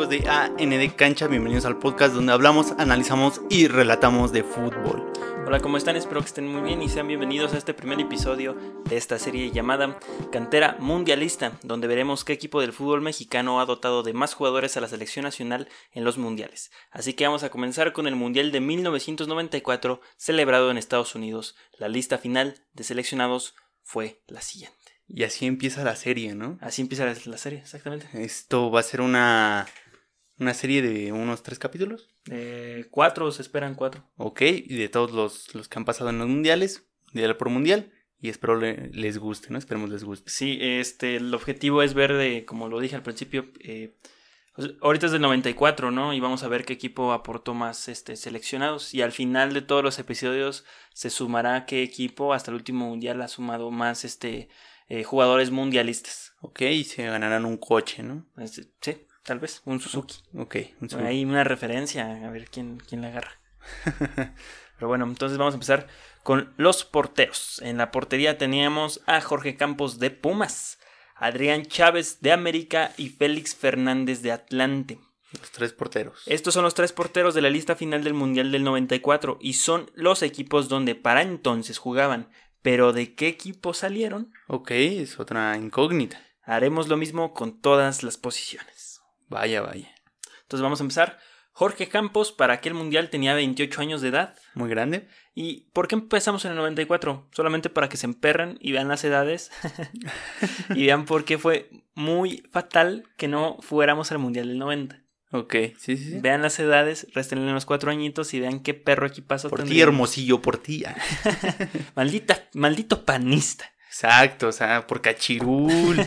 amigos de AND Cancha? Bienvenidos al podcast donde hablamos, analizamos y relatamos de fútbol. Hola, ¿cómo están? Espero que estén muy bien y sean bienvenidos a este primer episodio de esta serie llamada Cantera Mundialista, donde veremos qué equipo del fútbol mexicano ha dotado de más jugadores a la selección nacional en los mundiales. Así que vamos a comenzar con el Mundial de 1994 celebrado en Estados Unidos. La lista final de seleccionados fue la siguiente. Y así empieza la serie, ¿no? Así empieza la, la serie, exactamente. Esto va a ser una, una serie de unos tres capítulos. Eh, cuatro, se esperan cuatro. Ok, y de todos los, los que han pasado en los mundiales, mundial por mundial. Y espero le- les guste, ¿no? Esperemos les guste. Sí, este, el objetivo es ver, de, como lo dije al principio, eh, pues, ahorita es del 94, ¿no? Y vamos a ver qué equipo aportó más este, seleccionados. Y al final de todos los episodios se sumará qué equipo hasta el último mundial ha sumado más este, eh, jugadores mundialistas. Ok, y se ganarán un coche, ¿no? Este, sí, tal vez, un Suzuki. Ok, un Por ahí una referencia, a ver quién, quién la agarra. Pero bueno, entonces vamos a empezar con los porteros. En la portería teníamos a Jorge Campos de Pumas, Adrián Chávez de América y Félix Fernández de Atlante. Los tres porteros. Estos son los tres porteros de la lista final del Mundial del 94 y son los equipos donde para entonces jugaban. Pero ¿de qué equipo salieron? Ok, es otra incógnita. Haremos lo mismo con todas las posiciones. Vaya, vaya. Entonces vamos a empezar. Jorge Campos para aquel mundial tenía 28 años de edad. Muy grande. ¿Y por qué empezamos en el 94? Solamente para que se emperren y vean las edades y vean por qué fue muy fatal que no fuéramos al mundial del 90. Ok, sí, sí, sí. Vean las edades, restenle los cuatro añitos y vean qué perro equipazo Por ti, hermosillo, por ti. Maldita, maldito panista. Exacto, o sea, por cachirul.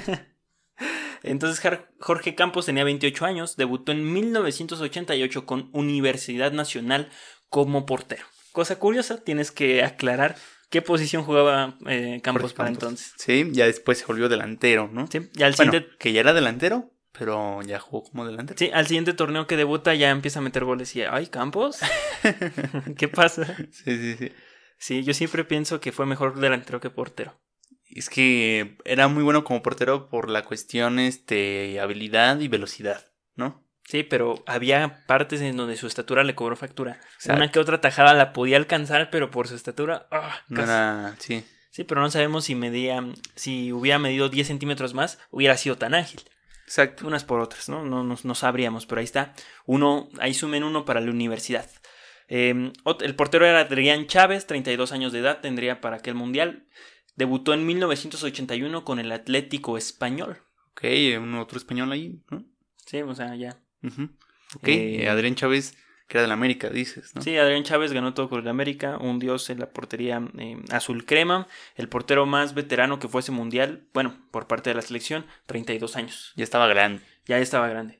Entonces Jorge Campos tenía 28 años, debutó en 1988 con Universidad Nacional como portero. Cosa curiosa, tienes que aclarar qué posición jugaba eh, Campos para Campos. entonces. Sí, ya después se volvió delantero, ¿no? Sí, y al Bueno, siguiente, que ya era delantero, pero ya jugó como delantero. sí, al siguiente torneo que debuta ya empieza a meter goles y ay, Campos. ¿Qué pasa? Sí, sí, sí. Sí, yo siempre pienso que fue mejor delantero que portero. Es que era muy bueno como portero por la cuestión, este, habilidad y velocidad, ¿no? Sí, pero había partes en donde su estatura le cobró factura. Exacto. Una que otra tajada la podía alcanzar, pero por su estatura, ah, No era, sí. Sí, pero no sabemos si medía, si hubiera medido 10 centímetros más, hubiera sido tan ágil. Exacto. Unas por otras, ¿no? No, no, no sabríamos, pero ahí está. Uno, ahí sumen uno para la universidad. Eh, ot- el portero era Adrián Chávez, 32 años de edad, tendría para aquel mundial. Debutó en 1981 con el Atlético Español. Ok, un otro español ahí, ¿no? Sí, o sea, ya. Ujú. Ok, Eh, Adrián Chávez, que era de la América, dices, ¿no? Sí, Adrián Chávez ganó todo con el América, un dios en la portería eh, azul crema, el portero más veterano que fue ese mundial, bueno, por parte de la selección, 32 años. Ya estaba grande. Ya estaba grande.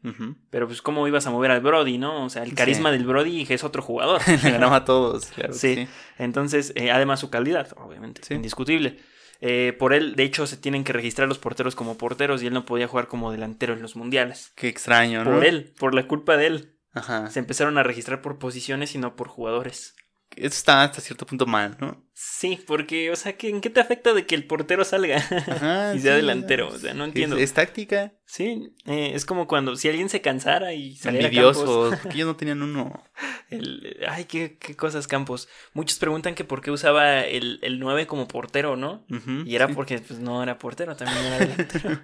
Pero pues cómo ibas a mover al Brody, ¿no? O sea, el carisma Sí. del Brody es otro jugador. Le ganaba a todos, claro. Sí. sí. Entonces, eh, además su calidad, obviamente, Sí. indiscutible. Eh, por él, de hecho, se tienen que registrar los porteros como porteros y él no podía jugar como delantero en los mundiales. Qué extraño, ¿no? Por él, por la culpa de él. Ajá. Se empezaron a registrar por posiciones y no por jugadores. Eso está hasta cierto punto mal, ¿no? Sí, porque, o sea, ¿qué- ¿en qué te afecta de que el portero salga Ajá, y sea sí, delantero? O sea, no entiendo. Es, táctica. Sí, eh, es como cuando si alguien se cansara y saliera Envidiosos, porque ellos no tenían uno. el- ay, qué, qué cosas Campos. Muchos preguntan que por qué usaba el, el 9 como portero, ¿no? Y era sí. porque pues, no era portero, también era delantero.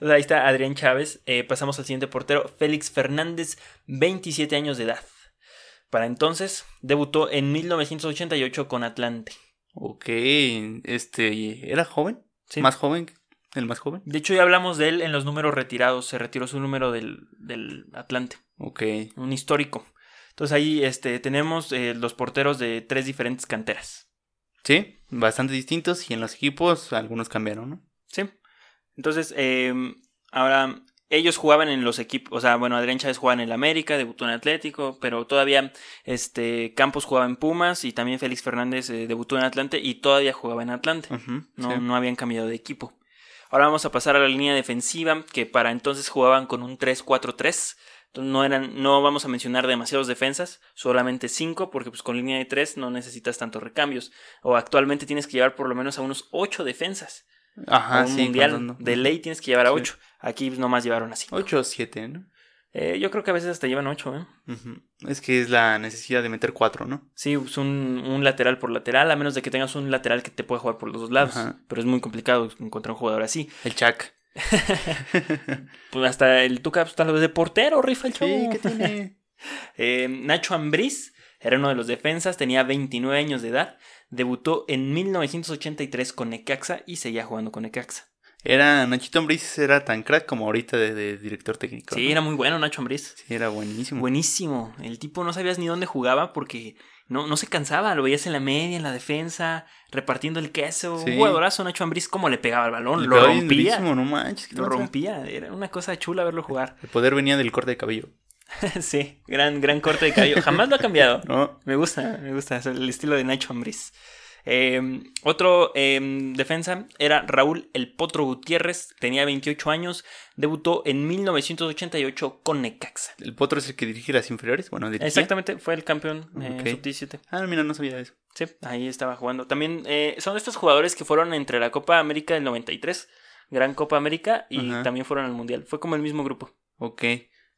Entonces ahí está Adrián Chávez. Eh, pasamos al siguiente portero, Félix Fernández, 27 años de edad. Para entonces, debutó en 1988 con Atlante. Ok, este, ¿era joven? Sí. ¿Más joven? ¿El más joven? De hecho, ya hablamos de él en los números retirados. Se retiró su número del, del Atlante, Ok, un histórico. Entonces ahí este, tenemos eh, los porteros de tres diferentes canteras. sí, bastante distintos y en los equipos algunos cambiaron, ¿no? Sí. Entonces, eh, ahora ellos jugaban en los equipos, o sea, bueno, Adrián Chávez jugaba en el América, debutó en Atlético, pero todavía este Campos jugaba en Pumas y también Félix Fernández eh, debutó en Atlante y todavía jugaba en Atlante. No, sí. no habían cambiado de equipo. Ahora vamos a pasar a la línea defensiva, que para entonces jugaban con un 3-4-3. Entonces no, eran, no vamos a mencionar demasiados defensas, solamente 5, porque pues con línea de 3 no necesitas tantos recambios. O actualmente tienes que llevar por lo menos a unos 8 defensas. Ajá, un sí, mundial contando. de ley tienes que llevar a Sí. 8. Aquí nomás llevaron a 5. 8 o 7, ¿no? Eh, yo creo que a veces hasta llevan ocho, ¿eh? Ujú. Es que es la necesidad de meter cuatro, ¿no? Sí, es un, un lateral por lateral, a menos de que tengas un lateral que te puede jugar por los dos lados. Ajá. Pero es muy complicado encontrar un jugador así. El Chac. Pues hasta el Tuca, pues, tal vez de portero, rifa el Sí, chavo. ¿qué tiene? Eh, Nacho Ambriz era uno de los defensas, tenía 29 años de edad, debutó en 1983 con Necaxa y seguía jugando con Necaxa. Era Nachito Ambriz era tan crack como ahorita de, de director técnico. Sí, ¿no? era muy bueno Nacho Ambriz. Sí, era buenísimo. Buenísimo. El tipo no sabías ni dónde jugaba porque no, no se cansaba. Lo veías en la media, en la defensa, repartiendo el queso. Sí. Un jugadorazo Nacho Ambriz, cómo le pegaba el balón. Le lo rompía. durísimo, no manches. ¿qué Lo rompía. Era una cosa chula verlo jugar. El poder venía del corte de cabello. sí, gran, gran corte de cabello. Jamás lo ha cambiado. ¿No? Me gusta, me gusta es el estilo de Nacho Ambriz. Eh, otro eh, defensa era Raúl El Potro Gutiérrez, tenía 28 años, debutó en 1988 con Necaxa. El potro es el que dirige las inferiores. Bueno, dirigía. Exactamente, fue el campeón eh, Ok. sub-17. Ah, mira, no sabía eso. Sí, ahí estaba jugando. También eh, son estos jugadores que fueron entre la Copa América del 93, Gran Copa América, y también fueron al Mundial. Fue como el mismo grupo. Ok.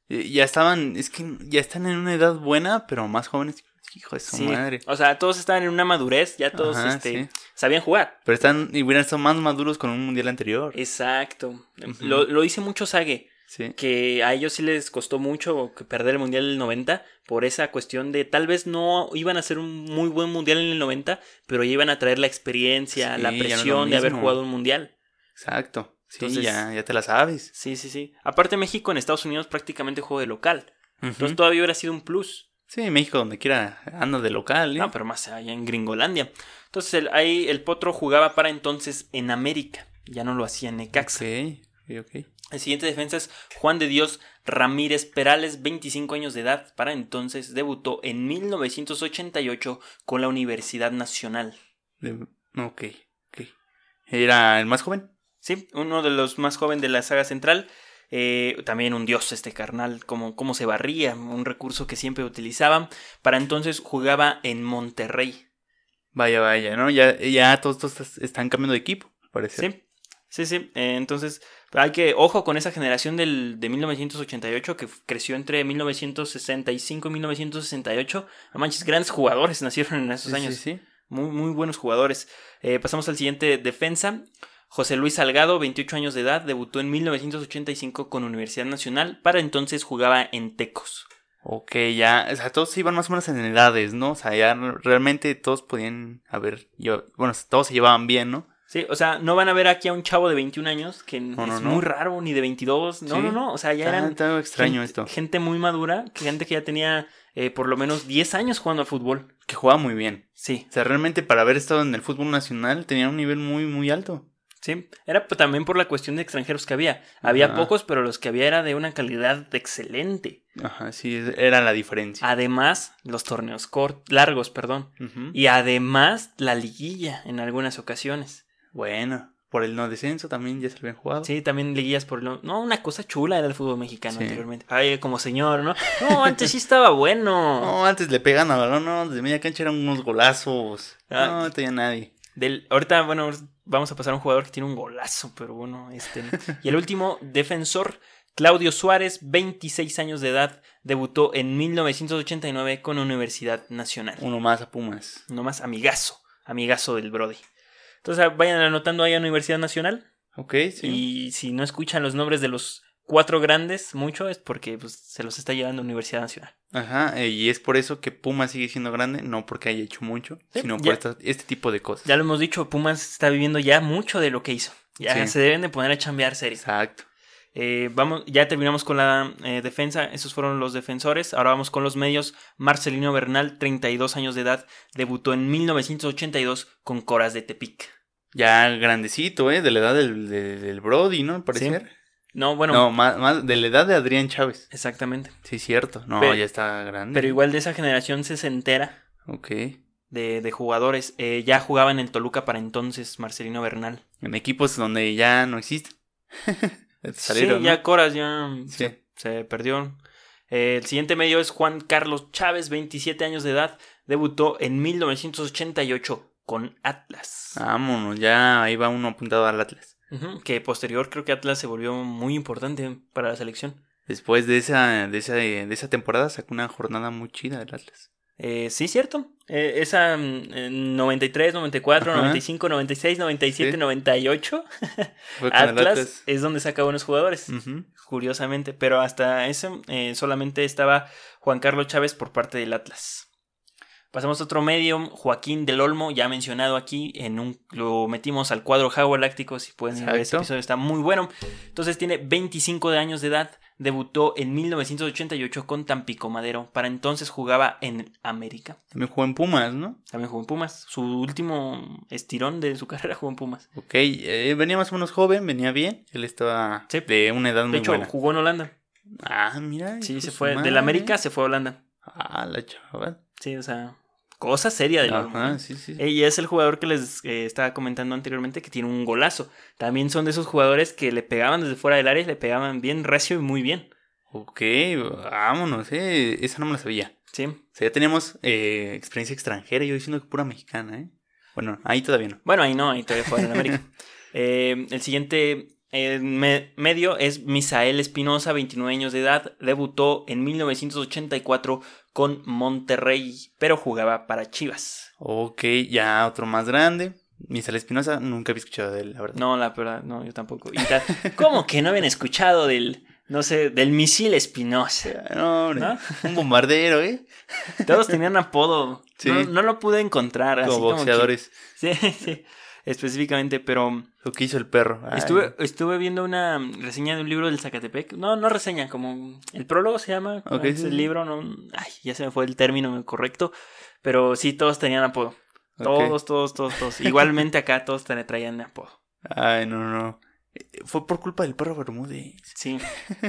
Ya estaban, es que ya están en una edad buena, pero más jóvenes. Hijo de su Sí, madre. o sea, todos estaban en una madurez, ya todos Ajá, este, sí. sabían jugar. Pero están, y hubieran estado más maduros con un mundial anterior. Exacto. Lo, lo dice mucho Sage. Sí. que a ellos sí les costó mucho que perder el Mundial del 90 por esa cuestión de tal vez no iban a hacer un muy buen Mundial en el 90, pero ya iban a traer la experiencia, Sí, la no presión de haber jugado un Mundial. Exacto. Sí, ya, ya te la sabes. Sí, sí, sí. Aparte México en Estados Unidos prácticamente juego de local. Entonces todavía hubiera sido un plus. Sí, México donde quiera anda de local, ¿eh? No, pero más allá en Gringolandia. Entonces el, ahí el Potro jugaba para entonces en América. Ya no lo hacía en Necaxa. Ok, ok. El siguiente defensa es Juan de Dios Ramírez Perales, 25 años de edad. Para entonces debutó en 1988 con la Universidad Nacional. De- Ok, ok. ¿Era el más joven? Sí, uno de los más jóvenes de la saga central. Eh, también un dios este carnal, como, como se barría, un recurso que siempre utilizaban. Para entonces jugaba en Monterrey. Vaya, vaya, ¿no? Ya, ya todos, todos están cambiando de equipo, parece. Sí, sí, sí. Eh, entonces, hay que, ojo con esa generación del, de 1988 que creció entre 1965 y 1968. A manches, grandes jugadores nacieron en esos Sí, años. sí, sí. Muy, muy buenos jugadores. Eh, pasamos al siguiente defensa. José Luis Salgado, 28 años de edad, debutó en 1985 con Universidad Nacional. Para entonces jugaba en Tecos. Ok, ya, o sea, todos iban más o menos en edades, ¿no? O sea, ya realmente todos podían haber, yo- bueno, todos se llevaban bien, ¿no? Sí, o sea, no van a ver aquí a un chavo de 21 años que No, no, es no. muy raro, ni de 22. No, Sí. no, no. O sea, ya Está- eran está extraño gente, esto. gente muy madura, gente que ya tenía eh, por lo menos 10 años jugando al fútbol. Que jugaba muy bien. Sí, O sea, realmente para haber estado en el fútbol nacional tenía un nivel muy, muy alto. Sí. Era también por la cuestión de extranjeros que había. Había Ajá. pocos, pero los que había era de una calidad excelente. Ajá, sí, era la diferencia. Además, los torneos cort largos, perdón. Y además, la liguilla en algunas ocasiones. Bueno, por el no descenso también ya se habían jugado. Sí, también liguillas por lo... No, una cosa chula era el fútbol mexicano Sí. anteriormente. Ay, como señor, ¿no? No, antes sí estaba bueno. No, antes le pegan a balón, no, desde media cancha eran unos golazos. Ah. No, no tenía nadie. Del, ahorita, bueno, vamos a pasar a un jugador que tiene un golazo, pero bueno, este. Y el último, defensor, Claudio Suárez, 26 años de edad, debutó en 1989 con Universidad Nacional. Uno más a Pumas. Nomás amigazo, amigazo del Brody. Entonces vayan anotando ahí a Universidad Nacional. Ok, sí. Y si no escuchan los nombres de los cuatro grandes mucho, es porque pues, se los está llevando Universidad Nacional. Ajá, eh, y es por eso que Pumas sigue siendo grande, no porque haya hecho mucho, Sí, sino ya. por esta- este tipo de cosas. Ya lo hemos dicho, Pumas está viviendo ya mucho de lo que hizo. Ya Sí. se deben de poner a chambear serio. Exacto. Eh, vamos, ya terminamos con la eh, defensa, esos fueron los defensores. Ahora vamos con los medios. Marcelino Bernal, 32 años de edad, debutó en 1982 con Coras de Tepic. Ya grandecito, ¿eh? De la edad del, de- del Brody, ¿no? Al parecer. No, bueno, No, más, más de la edad de Adrián Chávez. exactamente. Sí, cierto. No, Pero- ya está grande. Pero igual de esa generación se entera Ok. de, de jugadores. Eh, ya jugaba en el Toluca para entonces Marcelino Bernal. En equipos donde ya no existen. Salieron, sí, ¿no? ya Coras ya Sí. se, se perdió. Eh, el siguiente medio es Juan Carlos Chávez, 27 años de edad, debutó en 1988 con Atlas. Vámonos, ya ahí va uno apuntado al Atlas. Que posterior creo que Atlas se volvió muy importante para la selección. Después de esa, de esa, de esa temporada sacó una jornada muy chida del Atlas. Eh, sí, cierto. Eh, esa eh, 93, 94, Ajá. 95, 96, 97, Sí. 98. Fue con el Atlas es donde saca buenos jugadores. Curiosamente. Pero hasta eso eh, solamente estaba Juan Carlos Chávez por parte del Atlas. Pasamos a otro medio, Joaquín del Olmo, ya mencionado aquí, en un, lo metimos al cuadro Jaguar Láctico, si pueden a ver ese Exacto. episodio, está muy bueno. Entonces tiene 25 de años de edad, debutó en 1988 con Tampico Madero, para entonces jugaba en América. También jugó en Pumas, ¿no? También jugó en Pumas. Su último estirón de su carrera jugó en Pumas. Ok, eh, venía más o menos joven, venía bien. Él estaba Sí. de una edad De muy hecho, buena. jugó en Holanda. Ah, mira. Sí, se fue. Del América se fue a Holanda. Ah, la chaval. Sí, o sea, cosa seria del Ajá, sí, sí. Y es el jugador que les eh, estaba comentando anteriormente que tiene un golazo. También son de esos jugadores que le pegaban desde fuera del área y le pegaban bien recio y muy bien. Ok, vámonos, eh. Esa no me la sabía. Sí. O sea, ya teníamos eh, experiencia extranjera, yo diciendo que pura mexicana, ¿eh? Bueno, ahí todavía no. Bueno, ahí no, ahí todavía juega en América. Eh, el siguiente me- medio es Misael Espinosa, 29 años de edad. Debutó en 1984 con Monterrey, pero jugaba para Chivas. Ok, ya otro más grande. Misal Espinosa, nunca había escuchado de él, la verdad. No, la verdad, no, yo tampoco. ¿Cómo que no habían escuchado del, no sé, del misil Espinosa? No, hombre, ¿No? un bombardero, ¿eh? Todos tenían apodo. Sí. No, no lo pude encontrar. así Como como que- boxeadores. sí, sí, específicamente, pero Lo que hizo el perro. Ay, estuve, estuve viendo una reseña de un libro del Zacatepec. No, no reseña, como el prólogo se llama. Ok, es sí, el libro, no, ay, ya se me fue el término correcto. Pero sí, todos tenían apodo. Todos, todos, todos, todos. Igualmente acá todos tra- traían apodo. Ay, no, no. Fue por culpa del perro Bermúdez. Sí.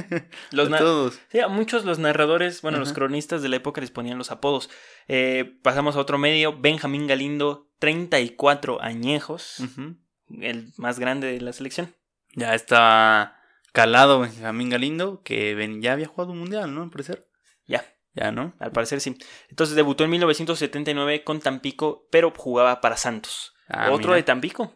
Los todos. Sí, a muchos los narradores, bueno, los cronistas de la época les ponían los apodos. Eh, pasamos a otro medio, Benjamín Galindo, 34 añejos, Ujú. el más grande de la selección. Ya está calado Benjamín Galindo, que ven- ya había jugado un mundial, ¿no? Al parecer. Ya, Ya, ¿no? al parecer sí. Entonces debutó en 1979 con Tampico, pero jugaba para Santos. Ah, Otro mira. de Tampico.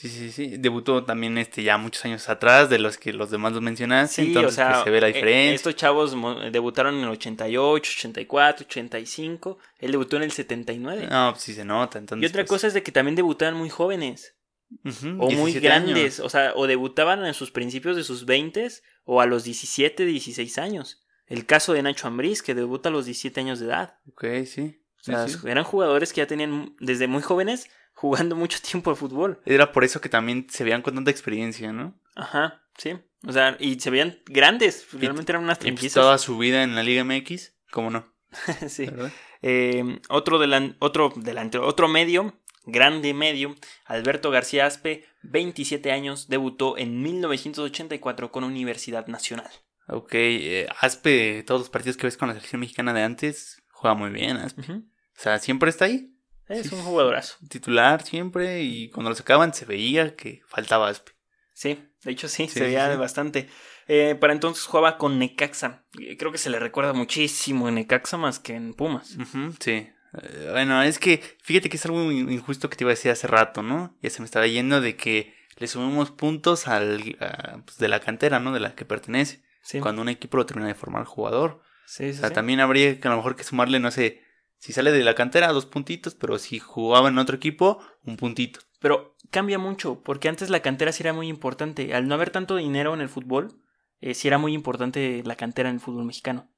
Sí, sí, sí. Debutó también este ya muchos años atrás de los que los demás los mencionaste. Sí, entonces o sea, pues, se ve la eh, diferencia. estos chavos debutaron en el 88, 84, 85. Él debutó en el 79. No, pues sí se nota. Entonces, y otra pues, cosa es de que también debutaban muy jóvenes. O muy 17 grandes, años. o sea, o debutaban en sus principios de sus 20 o a los 17, 16 años. El caso de Nacho Ambriz, que debuta a los 17 años de edad. Ok, sí. O Sí, sea, sí. eran jugadores que ya tenían desde muy jóvenes jugando mucho tiempo al fútbol. Era por eso que también se veían con tanta experiencia, ¿no? Ajá, sí. O sea, y se veían grandes, realmente eran unas tranquillas. toda su vida en la Liga MX, ¿cómo no? sí. Eh, otro, delan- otro delantero, otro medio, grande medio, Alberto García Aspe, 27 años, debutó en 1984 con Universidad Nacional. Ok, eh, Aspe, todos los partidos que ves con la selección mexicana de antes, juega muy bien, Aspe. Ujú. O sea, siempre está ahí, Es Sí, un jugadorazo. titular siempre, y cuando lo sacaban se veía que faltaba Aspe. Sí, de hecho sí, Sí, se veía sí. bastante. Eh, para entonces jugaba con Necaxa. Eh, Creo que se le recuerda muchísimo en Necaxa más que en Pumas. Sí. Eh, bueno, es que fíjate que es algo in- injusto que te iba a decir hace rato, ¿no? Ya se me estaba yendo de que le sumamos puntos al, a, pues, de la cantera, ¿no? De la que pertenece. Cuando un equipo lo termina de formar jugador. sí, O sí, sea, sí. también habría que a lo mejor que sumarle, no sé, si sale de la cantera, dos puntitos, pero si jugaba en otro equipo, un puntito. Pero cambia mucho, porque antes la cantera sí era muy importante. Al no haber tanto dinero en el fútbol, eh, sí era muy importante la cantera en el fútbol mexicano.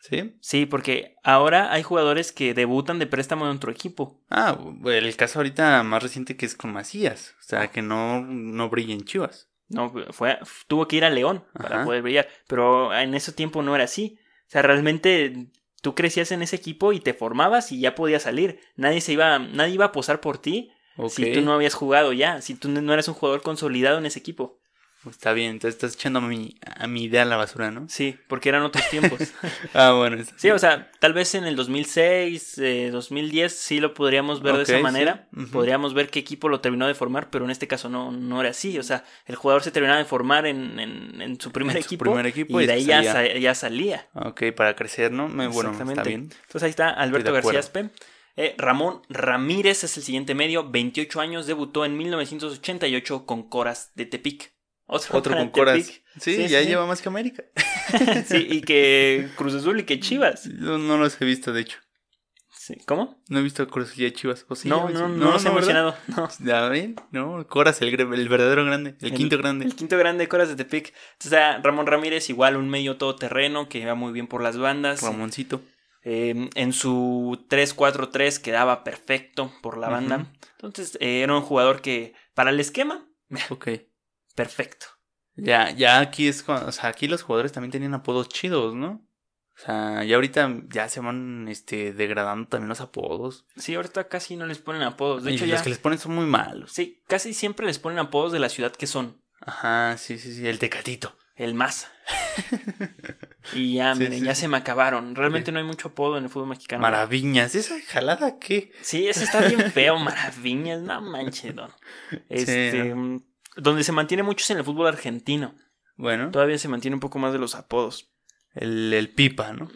¿Sí? Sí, porque ahora hay jugadores que debutan de préstamo en otro equipo. Ah, el caso ahorita más reciente que es con Macías. O sea, que no, no brilla en Chivas. No, fue, tuvo que ir a León para Ajá. poder brillar. Pero en ese tiempo no era así. O sea, realmente tú crecías en ese equipo y te formabas y ya podías salir. Nadie se iba, nadie iba a posar por ti si tú no habías jugado ya, si tú no eras un jugador consolidado en ese equipo. Está bien, entonces estás echando a mi, a mi idea a la basura, ¿no? Sí, porque eran otros tiempos. Ah, bueno. Sí, o sea, tal vez en el 2006, eh, 2010 sí lo podríamos ver de esa sí. manera. Podríamos ver qué equipo lo terminó de formar, pero en este caso no, no era así. O sea, el jugador se terminaba de formar en, en- en su primer En su equipo, primer equipo y y de ahí ya, salía. sa- ya salía. Ok, para crecer, ¿no? Bueno, está bien. Entonces ahí está Alberto García. Aspe. Eh, Ramón Ramírez es el siguiente medio, 28 años, debutó en 1988 con Coras de Tepic. Otro, Otro con coras. Sí, Sí, ya sí, lleva más que América. sí, y que Cruz Azul y que Chivas. Yo no los he visto, de hecho. Sí. ¿Cómo? No he visto Cruz Azul y Chivas. ¿O sí? no, no, ves- no, los he mencionado. No. Ya ven, no, Coras, el, el verdadero grande, el, El- quinto grande. El quinto grande Coras de Tepic. Entonces, ah, Ramón Ramírez, igual un medio todoterreno que va muy bien por las bandas. Ramoncito. Eh, en su 3-4-3 quedaba perfecto por la banda. Ujú. Entonces, eh, era un jugador que, para el esquema, Ok. Perfecto. Ya, ya aquí es cuando, o sea, aquí los jugadores también tenían apodos chidos, ¿no? O sea, ya ahorita ya se van este degradando también los apodos. Sí, ahorita casi no les ponen apodos. De y hecho, los ya. que les ponen son muy malos. Sí, casi siempre les ponen apodos de la ciudad que son. Ajá, sí, sí, sí, el tecatito. El más. y ya, Sí, miren, sí, ya se me acabaron. Realmente no hay mucho apodo en el fútbol mexicano. Maravillas, ¿esa jalada qué? Sí, ese está bien feo, maravillas, no manches, don. Este, mm, donde se mantiene mucho es en el fútbol argentino. Bueno, Todavía se mantiene un poco más de los apodos. el, el pipa, ¿no?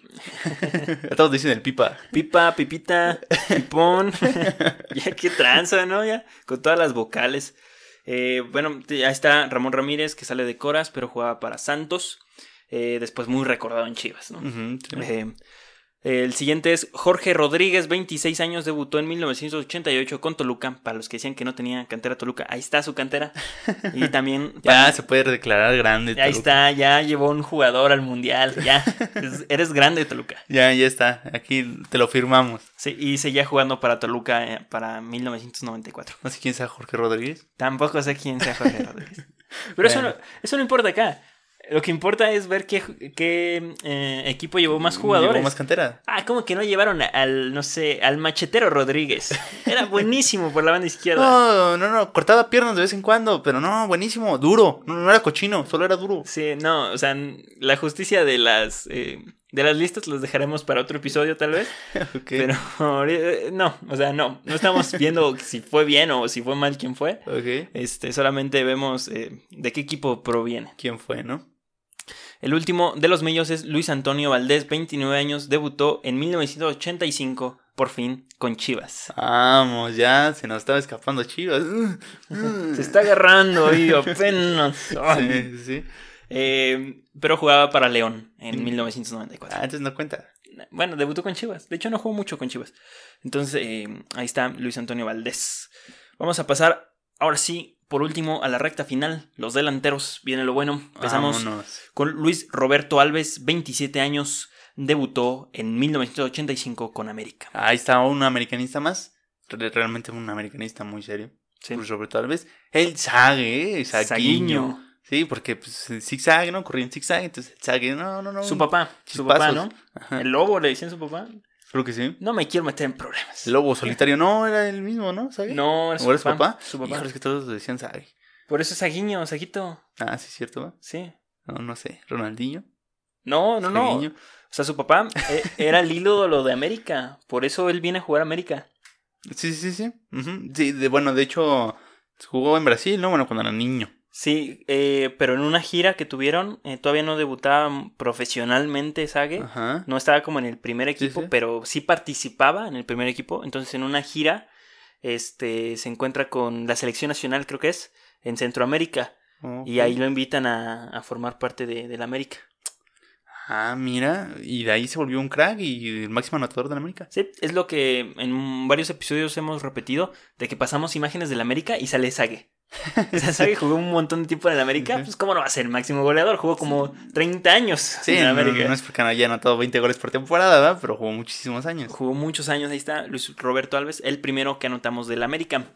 Todos dicen el pipa. Pipa, pipita, pipón. ya qué tranza, ¿no? Ya, con todas las vocales. Eh, bueno, ya está Ramón Ramírez, que sale de Coras, pero jugaba para Santos. Eh, después muy recordado en Chivas, ¿no? Sí. Eh, el siguiente es Jorge Rodríguez, 26 años, debutó en 1988 con Toluca. Para los que decían que no tenía cantera Toluca, ahí está su cantera. Y también. Ya se puede declarar grande. Ahí Toluca. está, ya llevó un jugador al mundial. Ya, Es- eres grande, Toluca. Ya, ya está. Aquí te lo firmamos. Sí, y seguía jugando para Toluca eh, para 1994. No sé quién sea Jorge Rodríguez. Tampoco sé quién sea Jorge Rodríguez. Pero eso, no, eso no importa acá. Lo que importa es ver qué, qué eh, equipo llevó más jugadores. Llevó más cantera. Ah, como que no llevaron al, no sé, al machetero Rodríguez. Era buenísimo por la banda izquierda. No, no, no, cortaba piernas de vez en cuando, pero no, buenísimo, duro. No, no era cochino, solo era duro. Sí, no, o sea, la justicia de las eh, de las listas los dejaremos para otro episodio tal vez. Ok. Pero no, o sea, no, no estamos viendo si fue bien o si fue mal quién fue. Ok. Este, solamente vemos eh, de qué equipo proviene. ¿Quién fue, no? El último de los medios es Luis Antonio Valdés, 29 años, debutó en 1985, por fin, con Chivas. Vamos, ya se nos estaba escapando Chivas. Se está agarrando ahí apenas. Sí, sí. Eh, pero jugaba para León en Mm. 1994. Ah, entonces no cuenta. Bueno, debutó con Chivas. De hecho, no jugó mucho con Chivas. Entonces, eh, ahí está Luis Antonio Valdés. Vamos a pasar, ahora sí, por último, a la recta final. Los delanteros. Viene lo bueno. Empezamos Vámonos. con Luis Roberto Alves, 27 años. Debutó en 1985 con América. Ahí está un americanista más. Re- Realmente un americanista muy serio. Sí. Sobre todo, tal vez. El Sague, el Saguiño. Saguiño. Sí, porque pues el zigzag, ¿no? Corría en zigzag, entonces el Sague, no, no, no. Su papá. Su papá. ¿no? Ajá. El lobo le decían su papá. Creo que sí. No me quiero meter en problemas. El lobo solitario, no, era el mismo, ¿no? ¿Sague? No, era su ¿O era su papá. papá? Su papá. Híjole, es que todos decían Sague. Por eso es Saguiño, Saguito. Ah, sí, es cierto, ¿va? Sí. No, no sé. Ronaldinho. No, no, no. O sea, su papá eh, era el ídolo de América. Por eso él viene a jugar a América. Sí, sí, sí. Sí, de, bueno, de hecho, jugó en Brasil, ¿no? Bueno, cuando era niño. Sí, eh, pero en una gira que tuvieron, eh, todavía no debutaba profesionalmente Sague. Ajá. No estaba como en el primer equipo, sí. pero sí participaba en el primer equipo. Entonces, en una gira, este, se encuentra con la selección nacional, creo que es, en Centroamérica. Y ahí lo invitan a, a formar parte de, de la América. Ah, mira. Y de ahí se volvió un crack y el máximo anotador de la América. Sí, es lo que en varios episodios hemos repetido, de que pasamos imágenes del América y sale Sague. O sea, Sague jugó un montón de tiempo en el América, pues cómo no va a ser el máximo goleador, jugó como 30 años Sí, en el no, América. no es porque no haya anotado 20 goles por temporada, ¿verdad? Pero jugó muchísimos años. Jugó muchos años, ahí está Luis Roberto Alves, el primero que anotamos del América.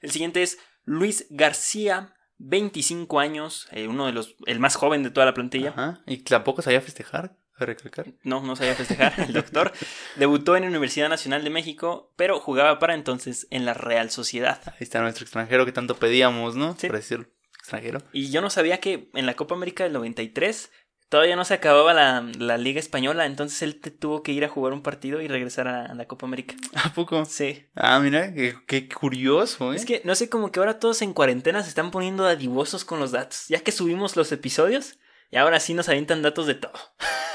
El siguiente es Luis García, 25 años, eh, uno de los, el más joven de toda la plantilla. Ajá. Y tampoco sabía festejar, a recalcar. No, no sabía festejar, el doctor. Debutó en la Universidad Nacional de México, pero jugaba para entonces en la Real Sociedad. Ahí está nuestro extranjero que tanto pedíamos, ¿no? Sí. Por decirlo. Extranjero. Y yo no sabía que en la Copa América del 93 todavía no se acababa la, la Liga Española, entonces él te tuvo que ir a jugar un partido y regresar a, a la Copa América. ¿A poco? Sí. Ah, mira, qué, qué curioso, ¿eh? Es que no sé, como que ahora todos en cuarentena se están poniendo adivosos con los datos. Ya que subimos los episodios, y ahora sí nos avientan datos de todo.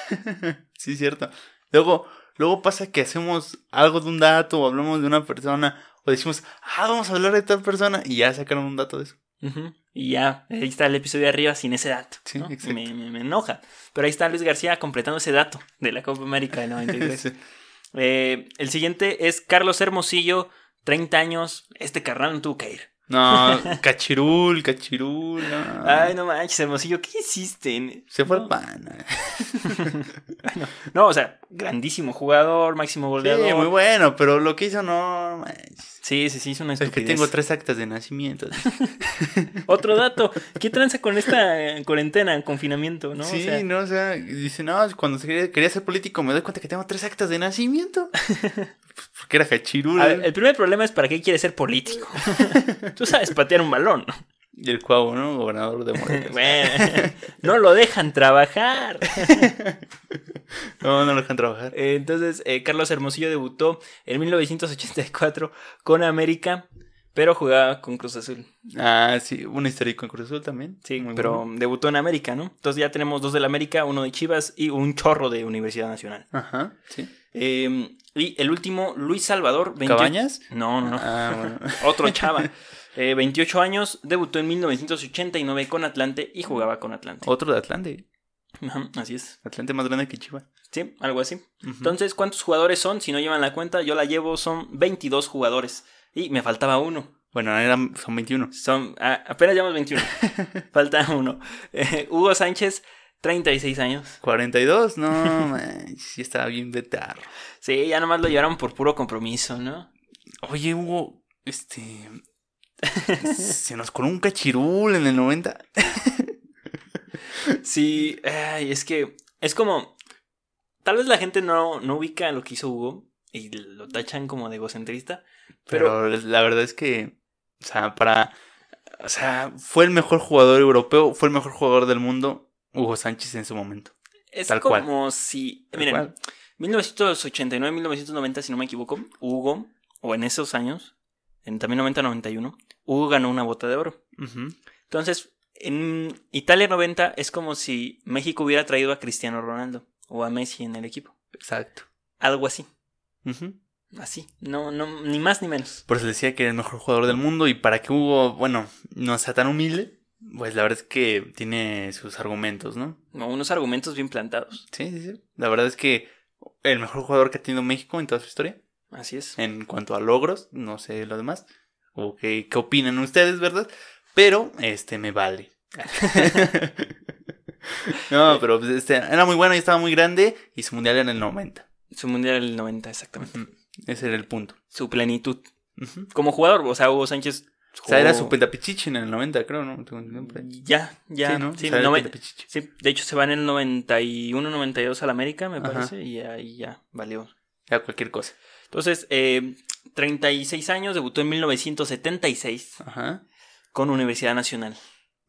sí, cierto. Luego, luego pasa que hacemos algo de un dato o hablamos de una persona o decimos, ah, vamos a hablar de tal persona y ya sacaron un dato de eso. Y ya, ahí está el episodio de arriba sin ese dato. Sí, ¿no? exacto. me, me- me enoja. Pero ahí está Luis García completando ese dato de la Copa América del 93. Sí. Eh, el siguiente es Carlos Hermosillo, 30 años. Este carnal no tuvo que ir. No, cachirul, cachirul. No. Ay, no manches, Hermosillo, ¿qué hiciste? Se fue no, al pan. no, o sea, grandísimo jugador, máximo goleador. Sí, muy bueno, pero lo que hizo no. manches. Sí, sí, sí, es una Es que estupidez. tengo tres actas de nacimiento. Otro dato, ¿qué tranza con esta eh, cuarentena, confinamiento, no? O sí, sea, no, o sea, dice, no, cuando quería ser político me doy cuenta que tengo tres actas de nacimiento. Porque era cachirul. a ver, el primer problema es para qué quieres ser político. Tú sabes patear un balón. Y el cuavo, ¿no? Gobernador de Morelos. Bueno, no lo dejan trabajar. no, no lo dejan trabajar. Eh, Entonces, eh, Carlos Hermosillo debutó en 1984 con América, pero jugaba con Cruz Azul. Ah, sí, un histórico en Cruz Azul también. Sí, Muy pero bueno. debutó en América, ¿no? Entonces ya tenemos dos del América, uno de Chivas y un chorro de Universidad Nacional. Ajá, sí. Eh, y el último, Luis Salvador. 28 ¿Cabañas? No, no, no. Ah, bueno. Otro chava. Eh, 28 años, debutó en 1989 con Atlante y jugaba con Atlante. Otro de Atlante. Ajá, así es. Atlante más grande que Chivas. Sí, algo así. Entonces, ¿cuántos jugadores son? Si no llevan la cuenta, yo la llevo, son 22 jugadores. Y me faltaba uno. Bueno, eran, son 21. Son, ah, apenas llevamos 21. Falta uno. Eh, Hugo Sánchez, 36 años. 42, no, man, sí estaba bien vetarro. Sí, ya nomás lo llevaron por puro compromiso, ¿no? Oye, Hugo, este. se nos coló un cachirul en el 90. Sí, ay, es que es como. Tal vez la gente no, no ubica lo que hizo Hugo y lo tachan como de egocentrista. Pero, Pero la verdad es que, o sea, para. O sea, fue el mejor jugador europeo, fue el mejor jugador del mundo, Hugo Sánchez en su momento. es tal como cual. si. Tal miren, cual. 1989-1990, si no me equivoco, Hugo, o en esos años, en también 90-91, Hugo ganó una bota de oro. Entonces, en Italia 90 es como si México hubiera traído a Cristiano Ronaldo o a Messi en el equipo. Exacto. Algo así. Así. No, no, ni más ni menos. Por eso decía que era el mejor jugador del mundo y para que Hugo, bueno, no sea tan humilde, pues la verdad es que tiene sus argumentos, ¿no? No, unos argumentos bien plantados. Sí, sí, sí. La verdad es que el mejor jugador que ha tenido México en toda su historia, Así es. en cuanto a logros, no sé lo demás, o qué, qué opinan ustedes, ¿verdad? Pero, este, me vale. no, pero pues, este, era muy bueno y estaba muy grande y su mundial era en el 90. Su mundial el 90, exactamente. Ese era el punto. Su plenitud. Como jugador, o sea, Hugo Sánchez. O sea, era su pentapichichi en el 90, creo, ¿no? Ya, ya. Sí, ¿no? Sí, O sea, noven- sí, de hecho se va en el 91, 92 al América, me Ajá. parece, y ahí ya valió. Ya cualquier cosa. Entonces, eh, 36 años, debutó en 1976 Ajá. con Universidad Nacional.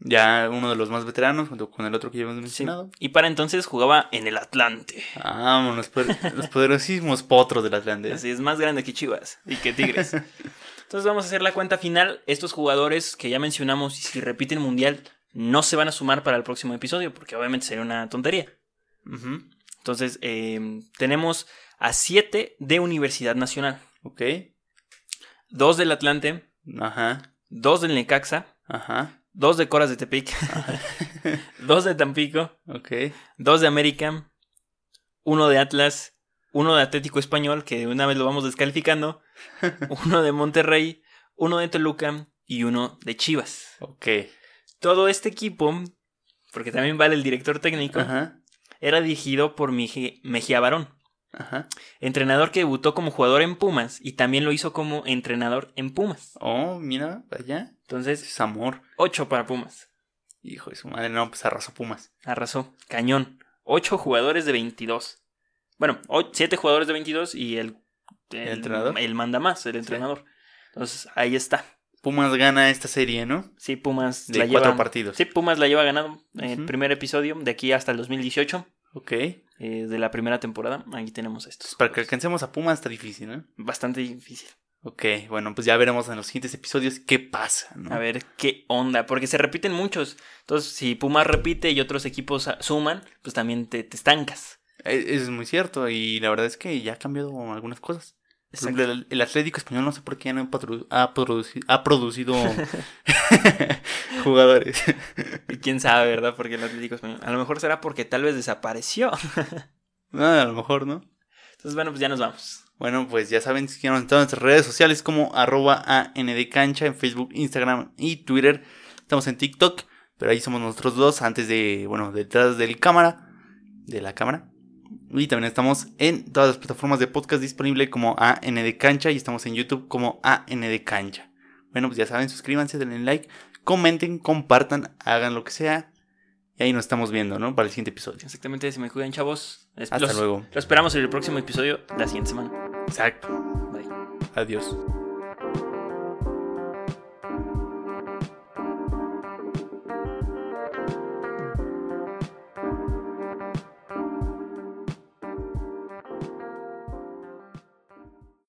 Ya uno de los más veteranos, junto con el otro que ya hemos Sí. mencionado. Y para entonces jugaba en el Atlante. Vámonos, los, poder- los poderosísimos potros del Atlante. Así es más grande que Chivas y que Tigres. Entonces vamos a hacer la cuenta final. Estos jugadores que ya mencionamos y si repiten mundial no se van a sumar para el próximo episodio porque obviamente sería una tontería. Entonces eh, tenemos a siete de Universidad Nacional, Ok. dos del Atlante, Ajá. dos del Necaxa, Ajá. Dos de Coras de Tepic, dos de Tampico, Ok. dos de América, uno de Atlas, uno de Atlético Español, que de una vez lo vamos descalificando, uno de Monterrey, uno de Toluca y uno de Chivas. Ok. Todo este equipo, porque también vale el director técnico, Ajá. era dirigido por Mejía Barón, Ajá. entrenador que debutó como jugador en Pumas y también lo hizo como entrenador en Pumas. Oh, mira, allá. Entonces, Es amor. 8 para Pumas. Hijo de su madre, no, pues arrasó Pumas. Arrasó. Cañón. 8 jugadores de 22. Bueno, 7 jugadores de 22 y el, ¿El entrenador? El manda más, el entrenador. Entonces, ahí está. Pumas gana esta serie, ¿no? Sí, Pumas De la cuatro lleva. partidos. Sí, Pumas la lleva ganado en el Ujú. primer episodio de aquí hasta el 2018 Ok. eh, de la primera temporada. Aquí tenemos estos. Pues para que alcancemos a Pumas está difícil, ¿no? Bastante difícil. Ok, bueno, pues ya veremos en los siguientes episodios qué pasa, ¿no? A ver qué onda, porque se repiten muchos. Entonces, si Pumas repite y otros equipos suman, pues también te, te estancas. Eso es muy cierto y la verdad es que ya ha cambiado algunas cosas. el, el, Atlético Español no sé por qué ya no ha, producido, ha producido jugadores. y quién sabe, ¿verdad? Porque el Atlético Español. A lo mejor será porque tal vez desapareció. ah, a lo mejor, ¿no? Entonces, bueno, pues ya nos vamos. Bueno, pues ya saben, quieren en nuestras redes sociales como arroba ANDcancha en Facebook, Instagram y Twitter. Estamos en TikTok, pero ahí somos nosotros dos antes de, bueno, detrás del cámara, de la cámara. Y también estamos en todas las plataformas de podcast disponible como AND Cancha y estamos en YouTube como AND Cancha. Bueno, pues ya saben, suscríbanse, denle like, comenten, compartan, hagan lo que sea. Y ahí nos estamos viendo, ¿no? Para el siguiente episodio. Exactamente, se me cuidan, chavos. Hasta luego. Lo esperamos en el próximo episodio la siguiente semana. Exacto. Bye. Adiós.